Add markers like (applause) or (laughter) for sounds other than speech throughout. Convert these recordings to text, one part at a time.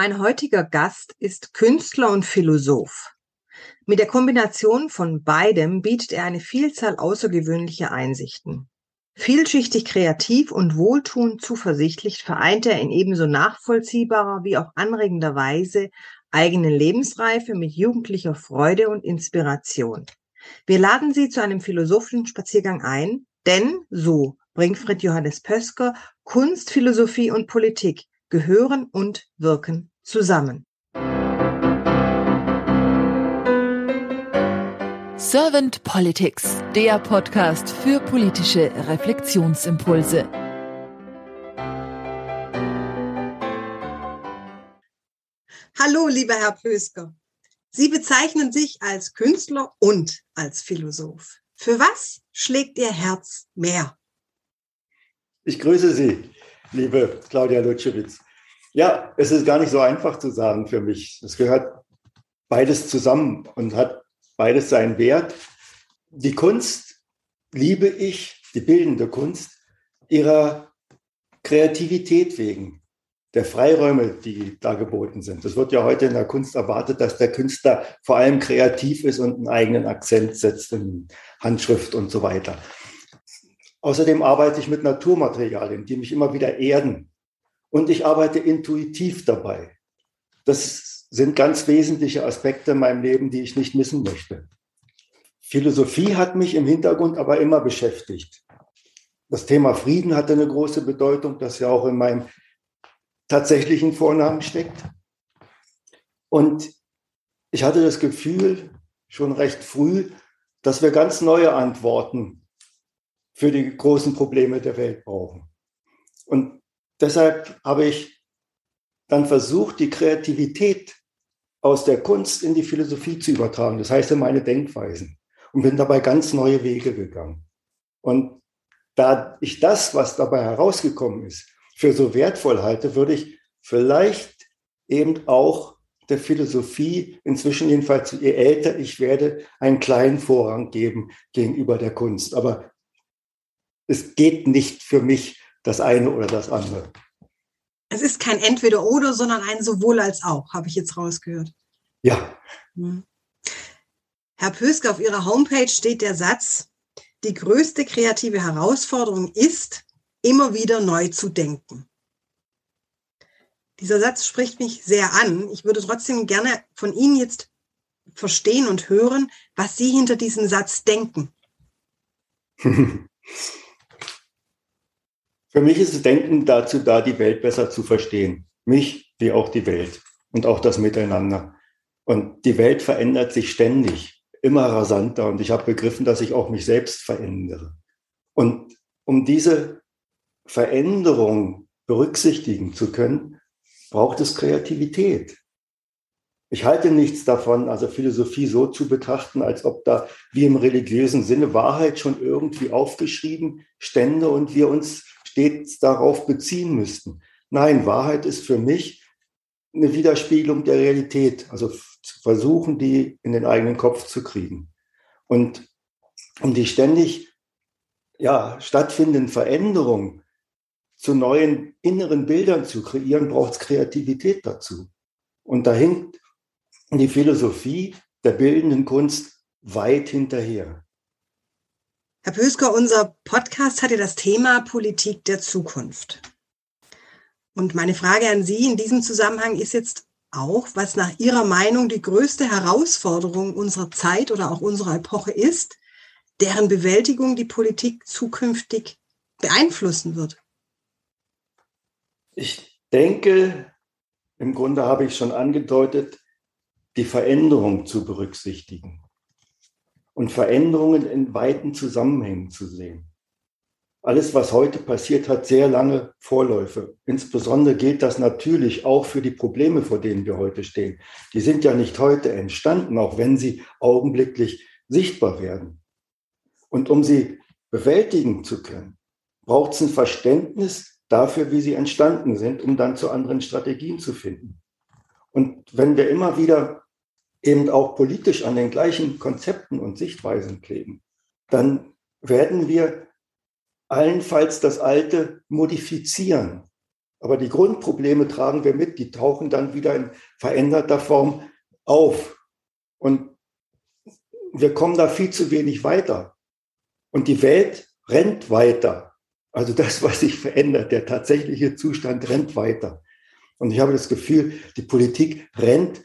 Mein heutiger Gast ist Künstler und Philosoph. Mit der Kombination von beidem bietet er eine Vielzahl außergewöhnlicher Einsichten. Vielschichtig kreativ und wohltuend zuversichtlich vereint er in ebenso nachvollziehbarer wie auch anregender Weise eigene Lebensreife mit jugendlicher Freude und Inspiration. Wir laden Sie zu einem philosophischen Spaziergang ein, denn, so bringt Fritz Johannes Pösker, Kunst, Philosophie und Politik gehören und wirken zusammen. Servant Politics, der Podcast für politische Reflexionsimpulse. Hallo, lieber Herr Pösker. Sie bezeichnen sich als Künstler und als Philosoph. Für was schlägt Ihr Herz mehr? Ich grüße Sie, liebe Claudia Lutschewitz. Ja, es ist gar nicht so einfach zu sagen für mich. Es gehört beides zusammen und hat beides seinen Wert. Die Kunst liebe ich, die bildende Kunst, ihrer Kreativität wegen der Freiräume, die da geboten sind. Es wird ja heute in der Kunst erwartet, dass der Künstler vor allem kreativ ist und einen eigenen Akzent setzt in Handschrift und so weiter. Außerdem arbeite ich mit Naturmaterialien, die mich immer wieder erden. Und ich arbeite intuitiv dabei. Das sind ganz wesentliche Aspekte in meinem Leben, die ich nicht missen möchte. Philosophie hat mich im Hintergrund aber immer beschäftigt. Das Thema Frieden hatte eine große Bedeutung, das ja auch in meinem tatsächlichen Vornamen steckt. Und ich hatte das Gefühl schon recht früh, dass wir ganz neue Antworten für die großen Probleme der Welt brauchen. Und deshalb habe ich dann versucht, die Kreativität aus der Kunst in die Philosophie zu übertragen. Das heißt in meine Denkweisen. Und bin dabei ganz neue Wege gegangen. Und da ich das, was dabei herausgekommen ist, für so wertvoll halte, würde ich vielleicht eben auch der Philosophie, inzwischen jedenfalls, je älter ich werde, einen kleinen Vorrang geben gegenüber der Kunst. Aber es geht nicht für mich das eine oder das andere. Es ist kein Entweder-Oder, sondern ein sowohl als auch, habe ich jetzt rausgehört. Ja. Hm. Herr Pöske, auf Ihrer Homepage steht der Satz, die größte kreative Herausforderung ist, immer wieder neu zu denken. Dieser Satz spricht mich sehr an. Ich würde trotzdem gerne von Ihnen jetzt verstehen und hören, was Sie hinter diesem Satz denken. (laughs) Für mich ist das Denken dazu da, die Welt besser zu verstehen. Mich wie auch die Welt und auch das Miteinander. Und die Welt verändert sich ständig, immer rasanter. Und ich habe begriffen, dass ich auch mich selbst verändere. Und um diese Veränderung berücksichtigen zu können, braucht es Kreativität. Ich halte nichts davon, also Philosophie so zu betrachten, als ob da wie im religiösen Sinne Wahrheit schon irgendwie aufgeschrieben stände und wir uns stets darauf beziehen müssten. Nein, Wahrheit ist für mich eine Widerspiegelung der Realität, also zu versuchen, die in den eigenen Kopf zu kriegen. Und um die ständig ja, stattfindenden Veränderungen zu neuen inneren Bildern zu kreieren, braucht es Kreativität dazu. Und da hinkt die Philosophie der bildenden Kunst weit hinterher. Herr Pösker, unser Podcast hatte das Thema Politik der Zukunft. Und meine Frage an Sie in diesem Zusammenhang ist jetzt auch, was nach Ihrer Meinung die größte Herausforderung unserer Zeit oder auch unserer Epoche ist, deren Bewältigung die Politik zukünftig beeinflussen wird. Ich denke, im Grunde habe ich schon angedeutet, die Veränderung zu berücksichtigen und Veränderungen in weiten Zusammenhängen zu sehen. Alles, was heute passiert, hat sehr lange Vorläufe. Insbesondere gilt das natürlich auch für die Probleme, vor denen wir heute stehen. Die sind ja nicht heute entstanden, auch wenn sie augenblicklich sichtbar werden. Und um sie bewältigen zu können, braucht es ein Verständnis dafür, wie sie entstanden sind, um dann zu anderen Strategien zu finden. Und wenn wir immer wieder eben auch politisch an den gleichen Konzepten und Sichtweisen kleben, dann werden wir allenfalls das Alte modifizieren. Aber die Grundprobleme tragen wir mit, die tauchen dann wieder in veränderter Form auf. Und wir kommen da viel zu wenig weiter. Und die Welt rennt weiter. Also das, was sich verändert, der tatsächliche Zustand rennt weiter. Und ich habe das Gefühl, die Politik rennt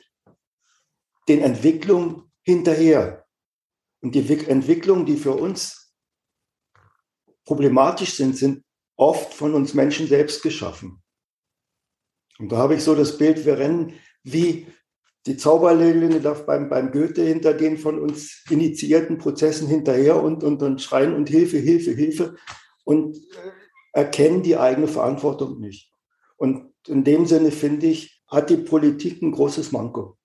den Entwicklungen hinterher. Und die Entwicklungen, die für uns problematisch sind, sind oft von uns Menschen selbst geschaffen. Und da habe ich so das Bild, wir rennen wie die Zauberlinge beim, beim Goethe hinter den von uns initiierten Prozessen hinterher und, und, und schreien und Hilfe, Hilfe, Hilfe und erkennen die eigene Verantwortung nicht. Und in dem Sinne finde ich, hat die Politik ein großes Manko.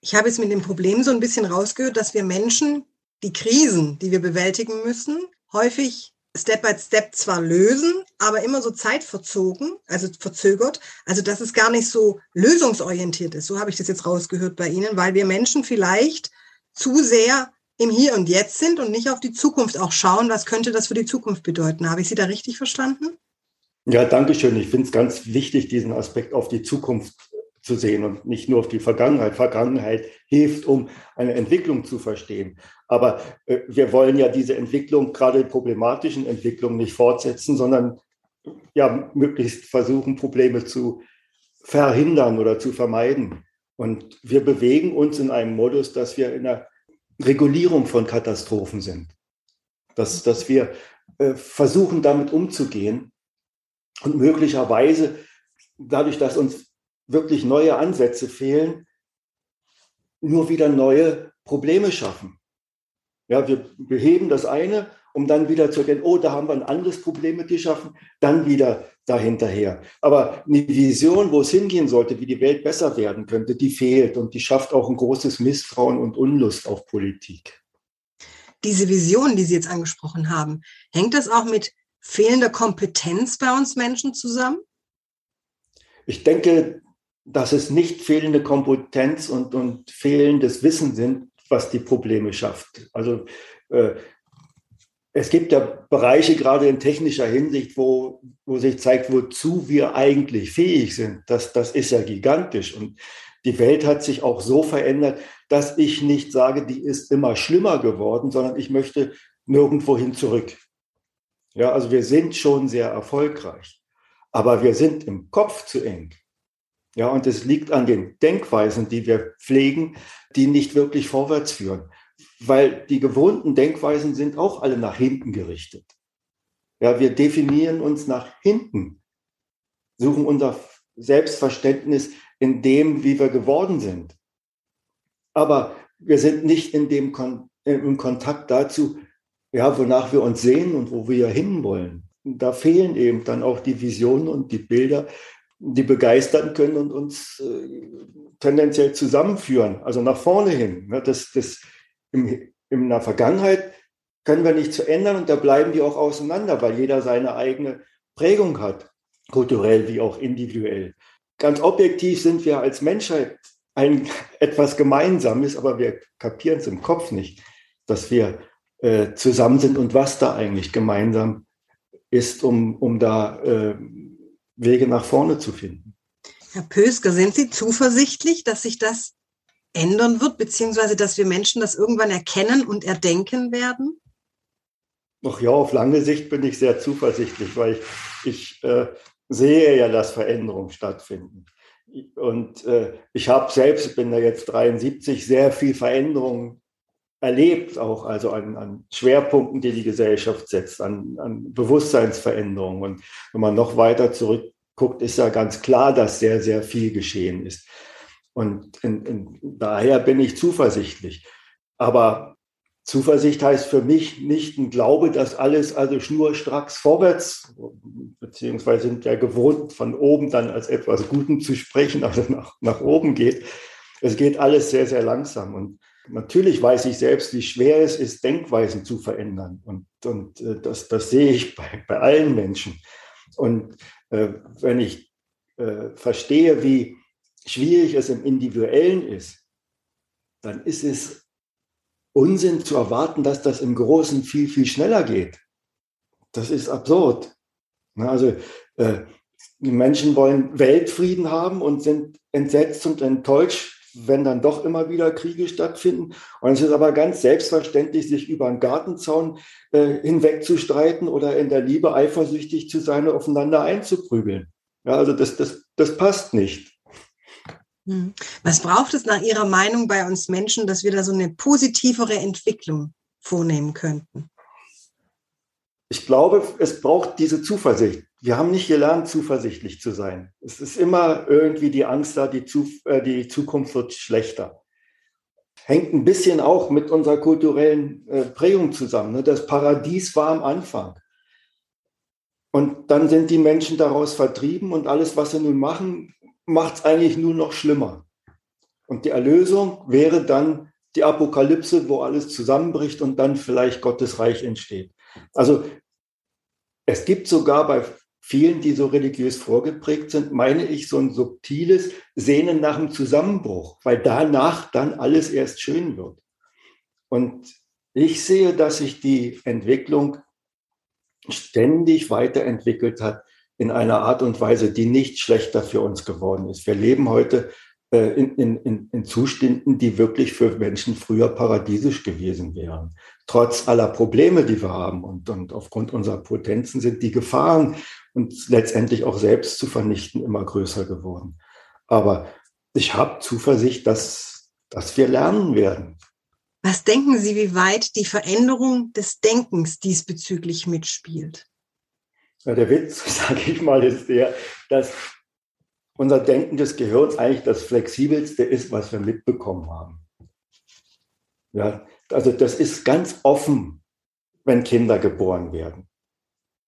Ich habe jetzt mit dem Problem so ein bisschen rausgehört, dass wir Menschen die Krisen, die wir bewältigen müssen, häufig Step by Step zwar lösen, aber immer so zeitverzogen, also verzögert, also dass es gar nicht so lösungsorientiert ist. So habe ich das jetzt rausgehört bei Ihnen, weil wir Menschen vielleicht zu sehr im Hier und Jetzt sind und nicht auf die Zukunft auch schauen, was könnte das für die Zukunft bedeuten. Habe ich Sie da richtig verstanden? Ja, danke schön. Ich finde es ganz wichtig, diesen Aspekt auf die Zukunft zu sehen und nicht nur auf die Vergangenheit. Vergangenheit hilft, um eine Entwicklung zu verstehen. Aber äh, wir wollen ja diese Entwicklung, gerade die problematischen Entwicklungen, nicht fortsetzen, sondern ja möglichst versuchen, Probleme zu verhindern oder zu vermeiden. Und wir bewegen uns in einem Modus, dass wir in einer Regulierung von Katastrophen sind. Dass, dass wir äh, versuchen, damit umzugehen und möglicherweise dadurch, dass uns wirklich neue Ansätze fehlen, nur wieder neue Probleme schaffen. Ja, wir beheben das eine, um dann wieder zu erkennen, oh, da haben wir ein anderes Problem mit geschaffen, dann wieder dahinterher. Aber eine Vision, wo es hingehen sollte, wie die Welt besser werden könnte, die fehlt und die schafft auch ein großes Misstrauen und Unlust auf Politik. Diese Vision, die Sie jetzt angesprochen haben, hängt das auch mit fehlender Kompetenz bei uns Menschen zusammen? Ich denke, dass es nicht fehlende Kompetenz und, und fehlendes Wissen sind, was die Probleme schafft. Also äh, es gibt ja Bereiche, gerade in technischer Hinsicht, wo, wo sich zeigt, wozu wir eigentlich fähig sind. Das, das ist ja gigantisch. Und die Welt hat sich auch so verändert, dass ich nicht sage, die ist immer schlimmer geworden, sondern ich möchte nirgendwohin zurück. Ja, also wir sind schon sehr erfolgreich, aber wir sind im Kopf zu eng. Ja, und es liegt an den Denkweisen, die wir pflegen, die nicht wirklich vorwärts führen. Weil die gewohnten Denkweisen sind auch alle nach hinten gerichtet. Ja, wir definieren uns nach hinten, suchen unser Selbstverständnis in dem, wie wir geworden sind. Aber wir sind nicht in dem Kon im Kontakt dazu, ja, wonach wir uns sehen und wo wir hinwollen. Da fehlen eben dann auch die Visionen und die Bilder, die begeistern können und uns äh, tendenziell zusammenführen, also nach vorne hin. Ne? Das, das im, in der Vergangenheit können wir nicht zu ändern und da bleiben die auch auseinander, weil jeder seine eigene Prägung hat, kulturell wie auch individuell. Ganz objektiv sind wir als Menschheit ein (laughs) etwas Gemeinsames, aber wir kapieren es im Kopf nicht, dass wir äh, zusammen sind und was da eigentlich gemeinsam ist, um, um da äh, Wege nach vorne zu finden. Herr Pösker, sind Sie zuversichtlich, dass sich das ändern wird, beziehungsweise dass wir Menschen das irgendwann erkennen und erdenken werden? Ach ja, auf lange Sicht bin ich sehr zuversichtlich, weil ich, ich äh, sehe ja, dass Veränderungen stattfinden. Und äh, ich habe selbst, bin da jetzt 73, sehr viel Veränderungen erlebt, auch also an, an Schwerpunkten, die die Gesellschaft setzt, an, an Bewusstseinsveränderungen. Und wenn man noch weiter zurückguckt, ist ja ganz klar, dass sehr, sehr viel geschehen ist. Und in, in, daher bin ich zuversichtlich. Aber Zuversicht heißt für mich nicht ein Glaube, dass alles also schnurstracks vorwärts, beziehungsweise sind ja gewohnt, von oben dann als etwas Guten zu sprechen, also nach, nach oben geht. Es geht alles sehr, sehr langsam. Und Natürlich weiß ich selbst, wie schwer es ist, Denkweisen zu verändern. Und, und äh, das, das sehe ich bei, bei allen Menschen. Und äh, wenn ich äh, verstehe, wie schwierig es im Individuellen ist, dann ist es Unsinn zu erwarten, dass das im Großen viel, viel schneller geht. Das ist absurd. Also äh, die Menschen wollen Weltfrieden haben und sind entsetzt und enttäuscht, wenn dann doch immer wieder Kriege stattfinden. Und es ist aber ganz selbstverständlich, sich über einen Gartenzaun äh, hinweg zu streiten oder in der Liebe eifersüchtig zu sein und aufeinander einzuprügeln. Ja, also das, das, das passt nicht. Hm. Was braucht es nach Ihrer Meinung bei uns Menschen, dass wir da so eine positivere Entwicklung vornehmen könnten? Ich glaube, es braucht diese Zuversicht. Wir haben nicht gelernt, zuversichtlich zu sein. Es ist immer irgendwie die Angst da, die, zu, äh, die Zukunft wird schlechter. Hängt ein bisschen auch mit unserer kulturellen äh, Prägung zusammen. Ne? Das Paradies war am Anfang. Und dann sind die Menschen daraus vertrieben und alles, was sie nun machen, macht es eigentlich nur noch schlimmer. Und die Erlösung wäre dann die Apokalypse, wo alles zusammenbricht und dann vielleicht Gottes Reich entsteht. Also es gibt sogar bei vielen, die so religiös vorgeprägt sind, meine ich, so ein subtiles Sehnen nach dem Zusammenbruch, weil danach dann alles erst schön wird. Und ich sehe, dass sich die Entwicklung ständig weiterentwickelt hat in einer Art und Weise, die nicht schlechter für uns geworden ist. Wir leben heute in, in, in Zuständen, die wirklich für Menschen früher paradiesisch gewesen wären. Trotz aller Probleme, die wir haben und, und aufgrund unserer Potenzen sind die Gefahren, uns letztendlich auch selbst zu vernichten, immer größer geworden. Aber ich habe Zuversicht, dass, dass wir lernen werden. Was denken Sie, wie weit die Veränderung des Denkens diesbezüglich mitspielt? Ja, der Witz, (laughs) sage ich mal, ist der, dass unser Denken des Gehirns eigentlich das flexibelste ist, was wir mitbekommen haben. Ja, also das ist ganz offen, wenn Kinder geboren werden.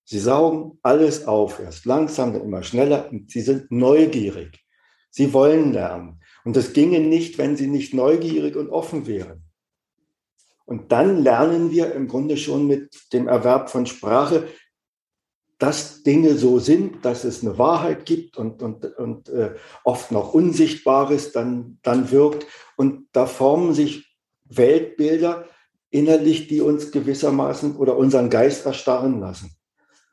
Sie saugen alles auf, erst langsam, dann immer schneller und sie sind neugierig. Sie wollen lernen. Und das ginge nicht, wenn sie nicht neugierig und offen wären. Und dann lernen wir im Grunde schon mit dem Erwerb von Sprache, dass Dinge so sind, dass es eine Wahrheit gibt und, und, und äh, oft noch Unsichtbares dann, dann wirkt. Und da formen sich Weltbilder innerlich, die uns gewissermaßen oder unseren Geist erstarren lassen.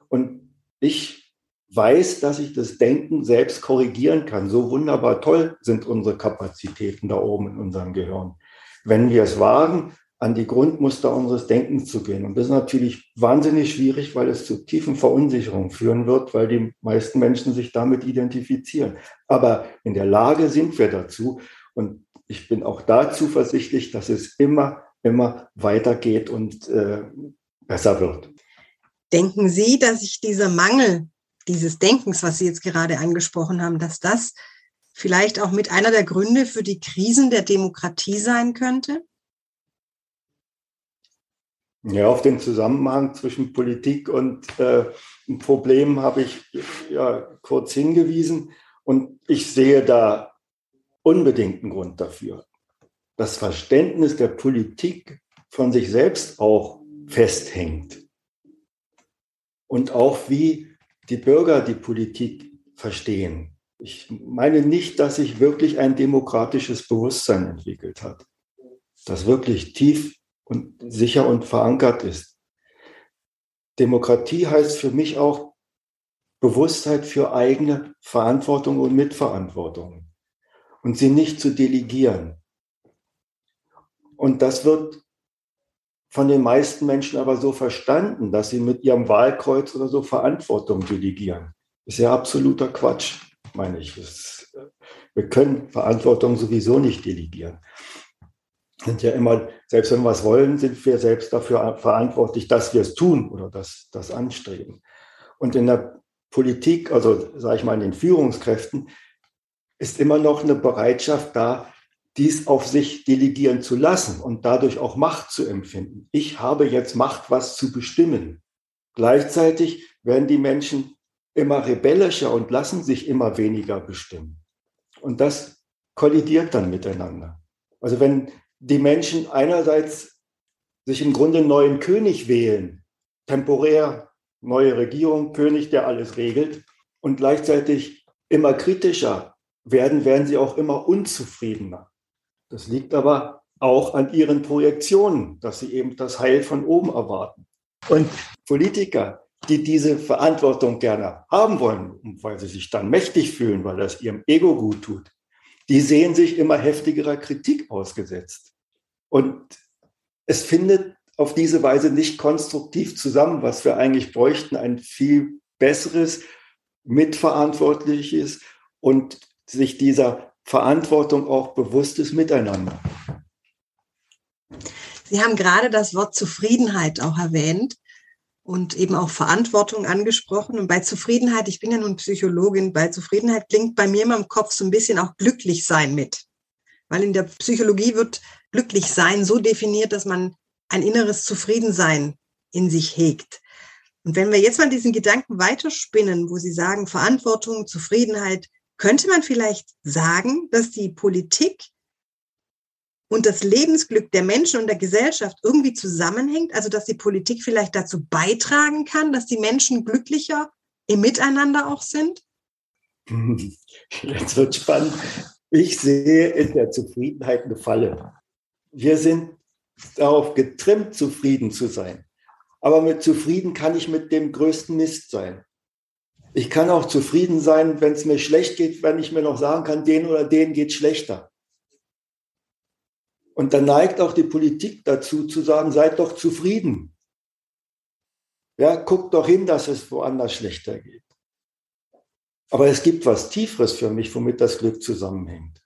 Und ich weiß, dass ich das Denken selbst korrigieren kann. So wunderbar toll sind unsere Kapazitäten da oben in unserem Gehirn. Wenn wir es wagen, an die Grundmuster unseres Denkens zu gehen. Und das ist natürlich wahnsinnig schwierig, weil es zu tiefen Verunsicherungen führen wird, weil die meisten Menschen sich damit identifizieren. Aber in der Lage sind wir dazu. Und ich bin auch da zuversichtlich, dass es immer, immer weitergeht und äh, besser wird. Denken Sie, dass sich dieser Mangel dieses Denkens, was Sie jetzt gerade angesprochen haben, dass das vielleicht auch mit einer der Gründe für die Krisen der Demokratie sein könnte? Ja, auf den Zusammenhang zwischen Politik und äh, Problem habe ich ja kurz hingewiesen und ich sehe da unbedingten Grund dafür. Das Verständnis der Politik von sich selbst auch festhängt und auch wie die Bürger die Politik verstehen. Ich meine nicht, dass sich wirklich ein demokratisches Bewusstsein entwickelt hat, das wirklich tief und sicher und verankert ist. Demokratie heißt für mich auch Bewusstheit für eigene Verantwortung und Mitverantwortung und sie nicht zu delegieren. Und das wird von den meisten Menschen aber so verstanden, dass sie mit ihrem Wahlkreuz oder so Verantwortung delegieren. Ist ja absoluter Quatsch, meine ich. wir können Verantwortung sowieso nicht delegieren sind ja immer, selbst wenn wir es wollen, sind wir selbst dafür verantwortlich, dass wir es tun oder das, das anstreben. Und in der Politik, also sage ich mal in den Führungskräften, ist immer noch eine Bereitschaft da, dies auf sich delegieren zu lassen und dadurch auch Macht zu empfinden. Ich habe jetzt Macht, was zu bestimmen. Gleichzeitig werden die Menschen immer rebellischer und lassen sich immer weniger bestimmen. Und das kollidiert dann miteinander. Also wenn die Menschen einerseits sich im Grunde einen neuen König wählen, temporär neue Regierung, König, der alles regelt, und gleichzeitig immer kritischer werden, werden sie auch immer unzufriedener. Das liegt aber auch an ihren Projektionen, dass sie eben das Heil von oben erwarten. Und Politiker, die diese Verantwortung gerne haben wollen, weil sie sich dann mächtig fühlen, weil das ihrem Ego gut tut, die sehen sich immer heftigerer Kritik ausgesetzt. Und es findet auf diese Weise nicht konstruktiv zusammen, was wir eigentlich bräuchten, ein viel besseres, mitverantwortliches und sich dieser Verantwortung auch bewusstes Miteinander. Sie haben gerade das Wort Zufriedenheit auch erwähnt und eben auch Verantwortung angesprochen. Und bei Zufriedenheit, ich bin ja nun Psychologin, bei Zufriedenheit klingt bei mir immer im Kopf so ein bisschen auch glücklich sein mit. Weil in der Psychologie wird glücklich sein so definiert, dass man ein inneres Zufriedensein in sich hegt. Und wenn wir jetzt mal diesen Gedanken weiterspinnen, wo Sie sagen, Verantwortung, Zufriedenheit, könnte man vielleicht sagen, dass die Politik und das Lebensglück der Menschen und der Gesellschaft irgendwie zusammenhängt, also dass die Politik vielleicht dazu beitragen kann, dass die Menschen glücklicher im Miteinander auch sind? (laughs) Jetzt wird spannend. Ich sehe in der Zufriedenheit eine Falle. Wir sind darauf getrimmt, zufrieden zu sein. Aber mit zufrieden kann ich mit dem größten Mist sein. Ich kann auch zufrieden sein, wenn es mir schlecht geht, wenn ich mir noch sagen kann, den oder den geht schlechter. Und dann neigt auch die Politik dazu zu sagen, seid doch zufrieden. Ja, guckt doch hin, dass es woanders schlechter geht. Aber es gibt was Tieferes für mich, womit das Glück zusammenhängt.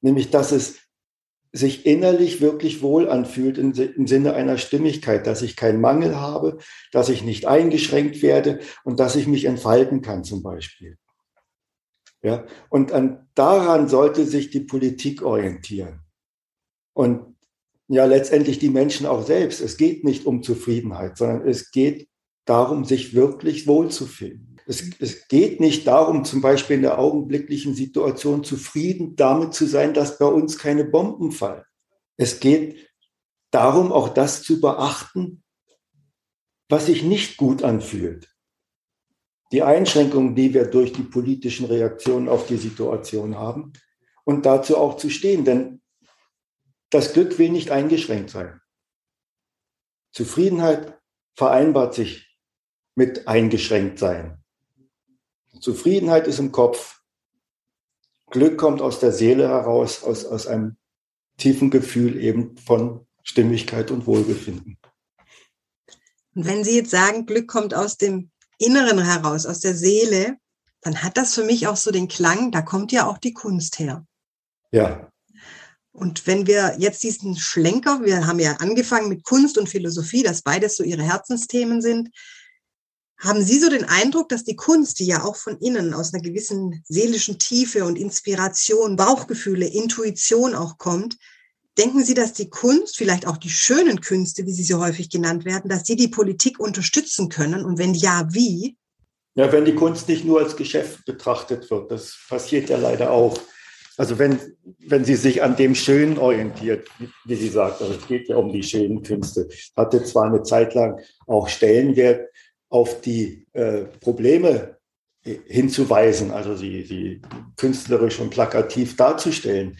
Nämlich, dass es sich innerlich wirklich wohl anfühlt im Sinne einer Stimmigkeit, dass ich keinen Mangel habe, dass ich nicht eingeschränkt werde und dass ich mich entfalten kann zum Beispiel. Ja, und an, daran sollte sich die Politik orientieren. Und ja, letztendlich die Menschen auch selbst. Es geht nicht um Zufriedenheit, sondern es geht darum, sich wirklich wohlzufühlen. Es, es geht nicht darum, zum Beispiel in der augenblicklichen Situation zufrieden damit zu sein, dass bei uns keine Bomben fallen. Es geht darum, auch das zu beachten, was sich nicht gut anfühlt. Die Einschränkungen, die wir durch die politischen Reaktionen auf die Situation haben und dazu auch zu stehen, denn das Glück will nicht eingeschränkt sein. Zufriedenheit vereinbart sich mit eingeschränkt sein. Zufriedenheit ist im Kopf. Glück kommt aus der Seele heraus, aus, aus einem tiefen Gefühl eben von Stimmigkeit und Wohlbefinden. Und wenn Sie jetzt sagen, Glück kommt aus dem Inneren heraus, aus der Seele, dann hat das für mich auch so den Klang, da kommt ja auch die Kunst her. Ja. Und wenn wir jetzt diesen Schlenker, wir haben ja angefangen mit Kunst und Philosophie, dass beides so Ihre Herzensthemen sind, haben Sie so den Eindruck, dass die Kunst, die ja auch von innen aus einer gewissen seelischen Tiefe und Inspiration, Bauchgefühle, Intuition auch kommt, denken Sie, dass die Kunst, vielleicht auch die schönen Künste, wie sie so häufig genannt werden, dass sie die Politik unterstützen können? Und wenn ja, wie? Ja, wenn die Kunst nicht nur als Geschäft betrachtet wird, das passiert ja leider auch. Also wenn, wenn sie sich an dem Schönen orientiert, wie sie sagt, also es geht ja um die schönen Künste, hatte zwar eine Zeit lang auch Stellenwert, auf die äh, Probleme hinzuweisen, also sie, sie künstlerisch und plakativ darzustellen.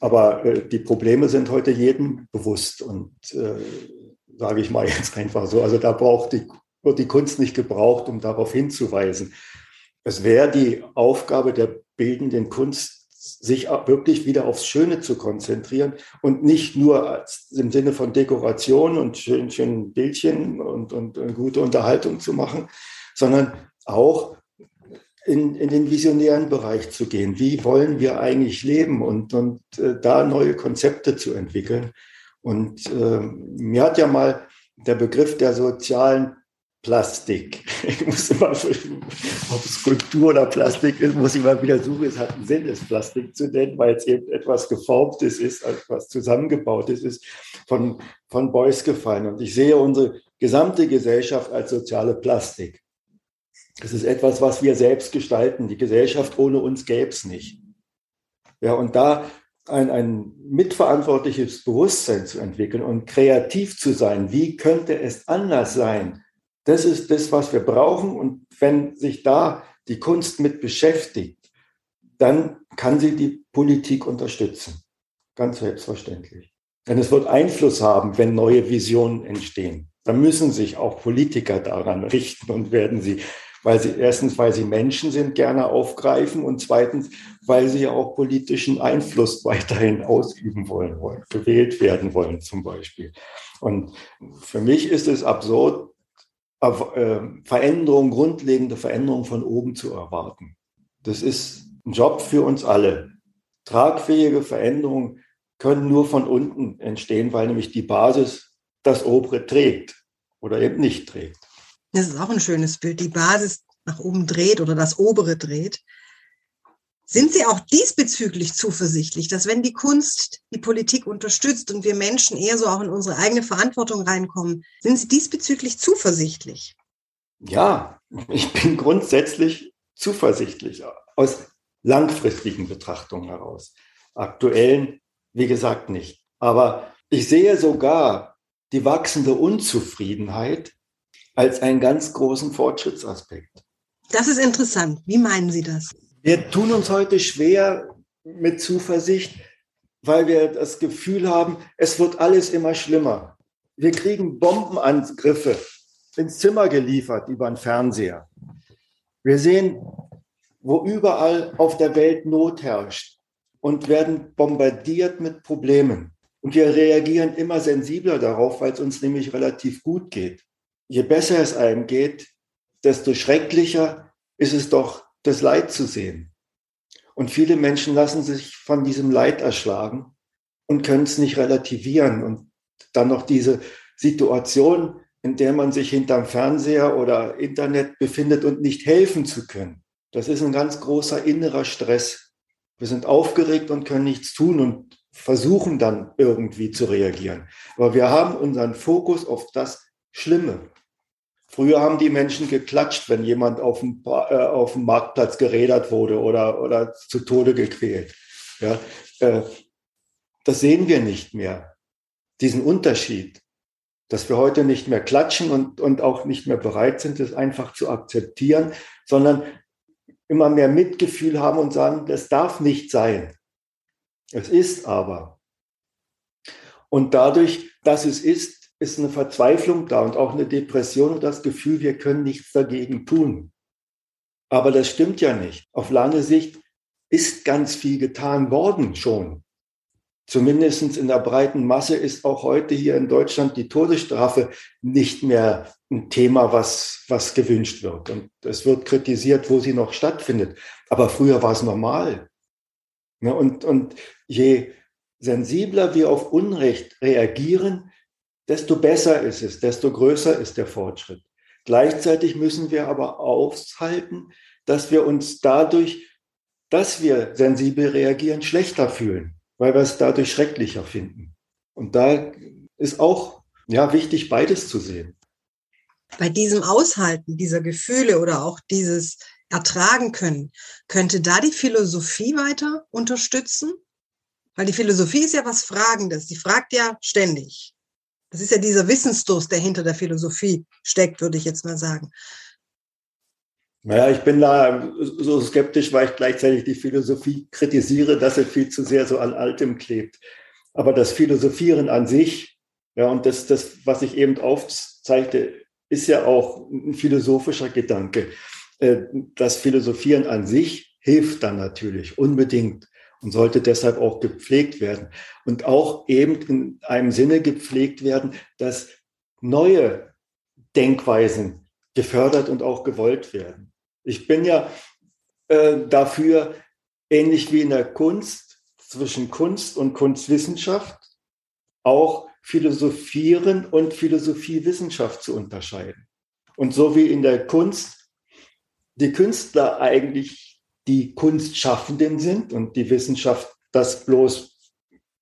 Aber äh, die Probleme sind heute jedem bewusst und äh, sage ich mal jetzt einfach so. Also da braucht die, wird die Kunst nicht gebraucht, um darauf hinzuweisen. Es wäre die Aufgabe der bildenden Kunst, sich wirklich wieder aufs Schöne zu konzentrieren und nicht nur im Sinne von Dekoration und schönen, schönen Bildchen und, und, und gute Unterhaltung zu machen, sondern auch in, in den visionären Bereich zu gehen. Wie wollen wir eigentlich leben und, und äh, da neue Konzepte zu entwickeln? Und äh, mir hat ja mal der Begriff der sozialen Plastik. Ich muss immer, ob Skulptur oder Plastik ist, muss ich mal wieder suchen. Es hat einen Sinn, es Plastik zu nennen, weil es eben etwas Geformtes ist, etwas Zusammengebautes ist, von, von Beuys gefallen. Und ich sehe unsere gesamte Gesellschaft als soziale Plastik. Es ist etwas, was wir selbst gestalten. Die Gesellschaft ohne uns gäbe es nicht. Ja, und da ein, ein mitverantwortliches Bewusstsein zu entwickeln und kreativ zu sein, wie könnte es anders sein? Das ist das, was wir brauchen. Und wenn sich da die Kunst mit beschäftigt, dann kann sie die Politik unterstützen. Ganz selbstverständlich. Denn es wird Einfluss haben, wenn neue Visionen entstehen. dann müssen sich auch Politiker daran richten und werden sie, weil sie erstens, weil sie Menschen sind, gerne aufgreifen und zweitens, weil sie ja auch politischen Einfluss (laughs) weiterhin ausüben wollen, wollen, gewählt werden wollen zum Beispiel. Und für mich ist es absurd, äh, Veränderungen, grundlegende Veränderungen von oben zu erwarten. Das ist ein Job für uns alle. Tragfähige Veränderungen können nur von unten entstehen, weil nämlich die Basis das obere trägt oder eben nicht trägt. Das ist auch ein schönes Bild. Die Basis nach oben dreht oder das obere dreht. Sind Sie auch diesbezüglich zuversichtlich, dass wenn die Kunst die Politik unterstützt und wir Menschen eher so auch in unsere eigene Verantwortung reinkommen, sind Sie diesbezüglich zuversichtlich? Ja, ich bin grundsätzlich zuversichtlich aus langfristigen Betrachtungen heraus. Aktuellen, wie gesagt, nicht. Aber ich sehe sogar die wachsende Unzufriedenheit als einen ganz großen Fortschrittsaspekt. Das ist interessant. Wie meinen Sie das? Wir tun uns heute schwer mit Zuversicht, weil wir das Gefühl haben, es wird alles immer schlimmer. Wir kriegen Bombenangriffe ins Zimmer geliefert über den Fernseher. Wir sehen, wo überall auf der Welt Not herrscht und werden bombardiert mit Problemen. Und wir reagieren immer sensibler darauf, weil es uns nämlich relativ gut geht. Je besser es einem geht, desto schrecklicher ist es doch das Leid zu sehen. Und viele Menschen lassen sich von diesem Leid erschlagen und können es nicht relativieren. Und dann noch diese Situation, in der man sich hinterm Fernseher oder Internet befindet und nicht helfen zu können. Das ist ein ganz großer innerer Stress. Wir sind aufgeregt und können nichts tun und versuchen dann irgendwie zu reagieren. Aber wir haben unseren Fokus auf das Schlimme. Früher haben die Menschen geklatscht, wenn jemand auf dem, äh, auf dem Marktplatz gerädert wurde oder, oder zu Tode gequält. Ja, äh, das sehen wir nicht mehr. Diesen Unterschied, dass wir heute nicht mehr klatschen und, und auch nicht mehr bereit sind, es einfach zu akzeptieren, sondern immer mehr Mitgefühl haben und sagen, das darf nicht sein. Es ist aber. Und dadurch, dass es ist, ist eine Verzweiflung da und auch eine Depression und das Gefühl, wir können nichts dagegen tun. Aber das stimmt ja nicht. Auf lange Sicht ist ganz viel getan worden schon. Zumindest in der breiten Masse ist auch heute hier in Deutschland die Todesstrafe nicht mehr ein Thema, was, was gewünscht wird. Und es wird kritisiert, wo sie noch stattfindet. Aber früher war es normal. Ne, und, und je sensibler wir auf Unrecht reagieren, desto besser ist es, desto größer ist der Fortschritt. Gleichzeitig müssen wir aber aushalten, dass wir uns dadurch, dass wir sensibel reagieren, schlechter fühlen, weil wir es dadurch schrecklicher finden. Und da ist auch ja, wichtig, beides zu sehen. Bei diesem Aushalten dieser Gefühle oder auch dieses Ertragen können, könnte da die Philosophie weiter unterstützen? Weil die Philosophie ist ja was Fragendes. Sie fragt ja ständig. Das ist ja dieser Wissensdurst, der hinter der Philosophie steckt, würde ich jetzt mal sagen. Naja, ich bin da so skeptisch, weil ich gleichzeitig die Philosophie kritisiere, dass sie viel zu sehr so an Altem klebt. Aber das Philosophieren an sich, ja, und das, das, was ich eben aufzeigte, ist ja auch ein philosophischer Gedanke. Äh, das Philosophieren an sich hilft dann natürlich unbedingt und sollte deshalb auch gepflegt werden. Und auch eben in einem Sinne gepflegt werden, dass neue Denkweisen gefördert und auch gewollt werden. Ich bin ja äh, dafür, ähnlich wie in der Kunst, zwischen Kunst und Kunstwissenschaft auch Philosophieren und Philosophiewissenschaft zu unterscheiden. Und so wie in der Kunst die Künstler eigentlich die Kunstschaffenden sind und die Wissenschaft das bloß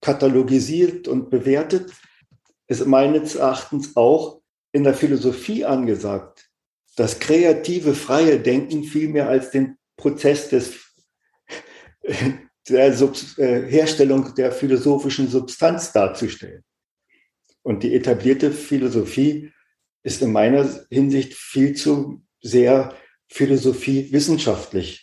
katalogisiert und bewertet, ist meines Erachtens auch in der Philosophie angesagt, das kreative, freie Denken viel mehr als den Prozess des, der Sub äh, Herstellung der philosophischen Substanz darzustellen. Und die etablierte Philosophie ist in meiner Hinsicht viel zu sehr Philosophie wissenschaftlich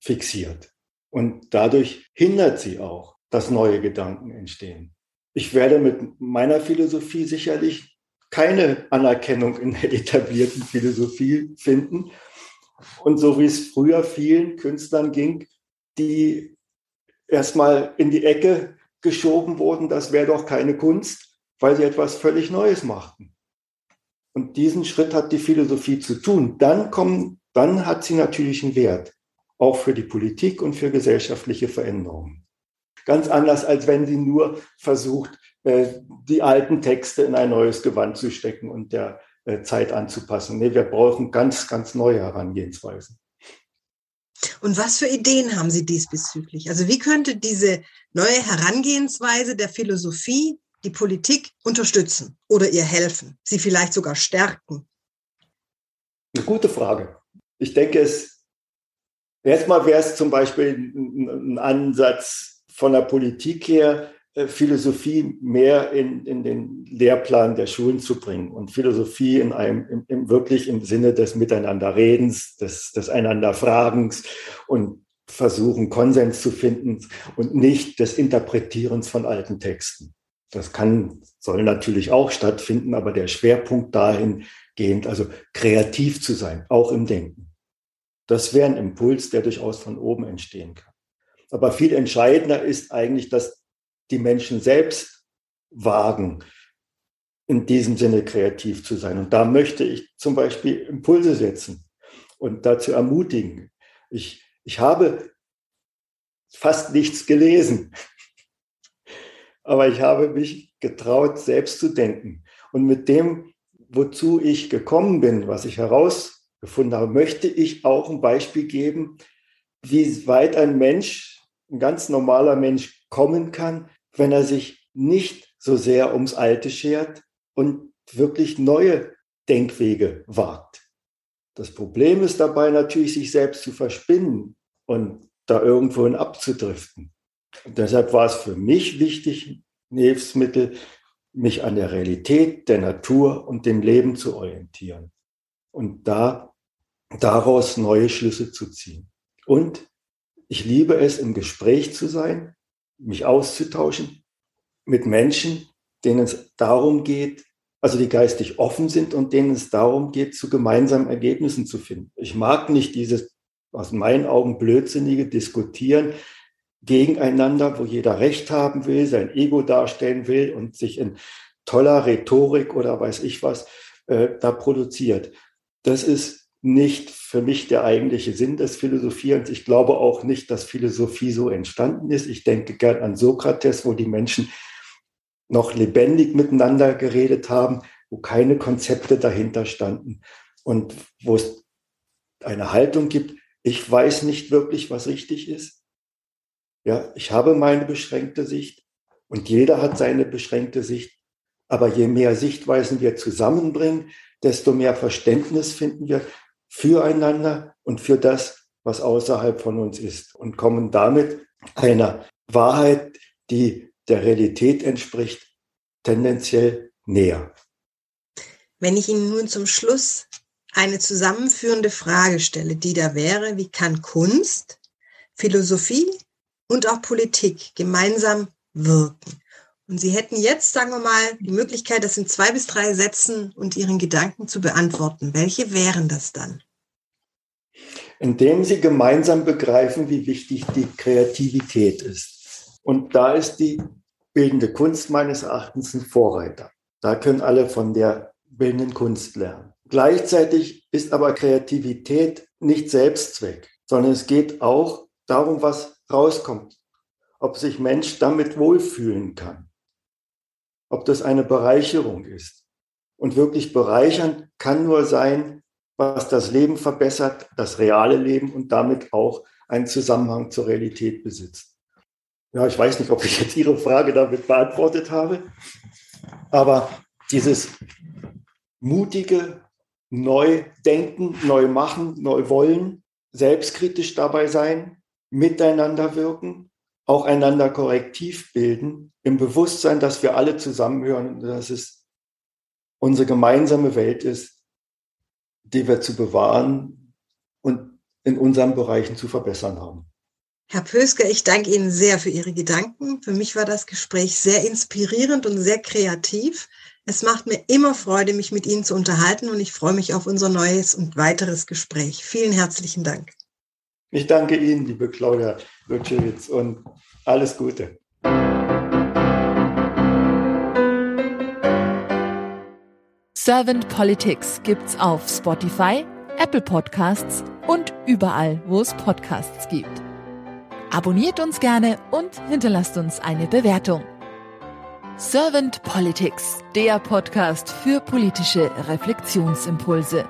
fixiert. Und dadurch hindert sie auch, dass neue Gedanken entstehen. Ich werde mit meiner Philosophie sicherlich keine Anerkennung in der etablierten Philosophie finden. Und so wie es früher vielen Künstlern ging, die erstmal in die Ecke geschoben wurden, das wäre doch keine Kunst, weil sie etwas völlig Neues machten. Und diesen Schritt hat die Philosophie zu tun. Dann kommen, dann hat sie natürlich einen Wert, auch für die Politik und für gesellschaftliche Veränderungen. Ganz anders, als wenn sie nur versucht, äh, die alten Texte in ein neues Gewand zu stecken und der äh, Zeit anzupassen. Nee, wir brauchen ganz, ganz neue Herangehensweisen. Und was für Ideen haben Sie diesbezüglich? Also wie könnte diese neue Herangehensweise der Philosophie die Politik unterstützen oder ihr helfen, sie vielleicht sogar stärken? Eine gute Frage. Ich denke, es erstmal wäre es zum Beispiel ein Ansatz von der Politik her, äh, Philosophie mehr in, in den Lehrplan der Schulen zu bringen und Philosophie in einem im, im wirklich im Sinne des Miteinanderredens, des, des Einanderfragens und versuchen, Konsens zu finden und nicht des Interpretierens von alten Texten. Das kann, soll natürlich auch stattfinden, aber der Schwerpunkt dahingehend, also kreativ zu sein, auch im Denken. Das wäre ein Impuls, der durchaus von oben entstehen kann. Aber viel entscheidender ist eigentlich, dass die Menschen selbst wagen, in diesem Sinne kreativ zu sein. Und da möchte ich zum Beispiel Impulse setzen und dazu ermutigen. Ich, ich habe fast nichts gelesen, (laughs) aber ich habe mich getraut, selbst zu denken. Und mit dem, wozu ich gekommen bin, was ich herausgefunden habe, möchte ich auch ein Beispiel geben, wie weit ein Mensch, ein ganz normaler Mensch kommen kann, wenn er sich nicht so sehr ums Alte schert und wirklich neue Denkwege wagt. Das Problem ist dabei natürlich, sich selbst zu verspinnen und da irgendwohin abzudriften. Und deshalb war es für mich wichtig, Hilfsmittel, mich an der Realität, der Natur und dem Leben zu orientieren und da daraus neue Schlüsse zu ziehen. Und ich liebe es, im Gespräch zu sein, mich auszutauschen mit Menschen, denen es darum geht, also die geistig offen sind und denen es darum geht, zu gemeinsamen Ergebnissen zu finden. Ich mag nicht dieses aus meinen Augen blödsinnige Diskutieren gegeneinander, wo jeder Recht haben will, sein Ego darstellen will und sich in toller Rhetorik oder weiß ich was äh, da produziert. Das ist nicht für mich der eigentliche Sinn des Philosophierens. Ich glaube auch nicht, dass Philosophie so entstanden ist. Ich denke gern an Sokrates, wo die Menschen noch lebendig miteinander geredet haben, wo keine Konzepte dahinter standen und wo es eine Haltung gibt, ich weiß nicht wirklich, was richtig ist. Ja, ich habe meine beschränkte Sicht und jeder hat seine beschränkte Sicht. Aber je mehr Sichtweisen wir zusammenbringen, desto mehr Verständnis finden wir füreinander und für das, was außerhalb von uns ist und kommen damit einer Wahrheit, die der Realität entspricht, tendenziell näher. Wenn ich Ihnen nun zum Schluss eine zusammenführende Frage stelle, die da wäre, wie kann Kunst, Philosophie und auch Politik gemeinsam wirken? Und Sie hätten jetzt, sagen wir mal, die Möglichkeit, das in zwei bis drei Sätzen und Ihren Gedanken zu beantworten. Welche wären das dann? Indem Sie gemeinsam begreifen, wie wichtig die Kreativität ist. Und da ist die bildende Kunst meines Erachtens ein Vorreiter. Da können alle von der bildenden Kunst lernen. Gleichzeitig ist aber Kreativität nicht Selbstzweck, sondern es geht auch darum, was rauskommt. Ob sich Mensch damit wohlfühlen kann ob das eine Bereicherung ist. Und wirklich bereichern kann nur sein, was das Leben verbessert, das reale Leben und damit auch einen Zusammenhang zur Realität besitzt. Ja, ich weiß nicht, ob ich jetzt Ihre Frage damit beantwortet habe, aber dieses mutige Neu-Denken, Neu-Machen, Neu-Wollen, selbstkritisch dabei sein, miteinander wirken, auch einander korrektiv bilden, im Bewusstsein, dass wir alle zusammenhören, dass es unsere gemeinsame Welt ist, die wir zu bewahren und in unseren Bereichen zu verbessern haben. Herr Pösker, ich danke Ihnen sehr für Ihre Gedanken. Für mich war das Gespräch sehr inspirierend und sehr kreativ. Es macht mir immer Freude, mich mit Ihnen zu unterhalten und ich freue mich auf unser neues und weiteres Gespräch. Vielen herzlichen Dank. Ich danke Ihnen, liebe Claudia Lutschewitz, und alles Gute. Servant Politics gibt's auf Spotify, Apple Podcasts und überall, wo es Podcasts gibt. Abonniert uns gerne und hinterlasst uns eine Bewertung. Servant Politics, der Podcast für politische Reflexionsimpulse.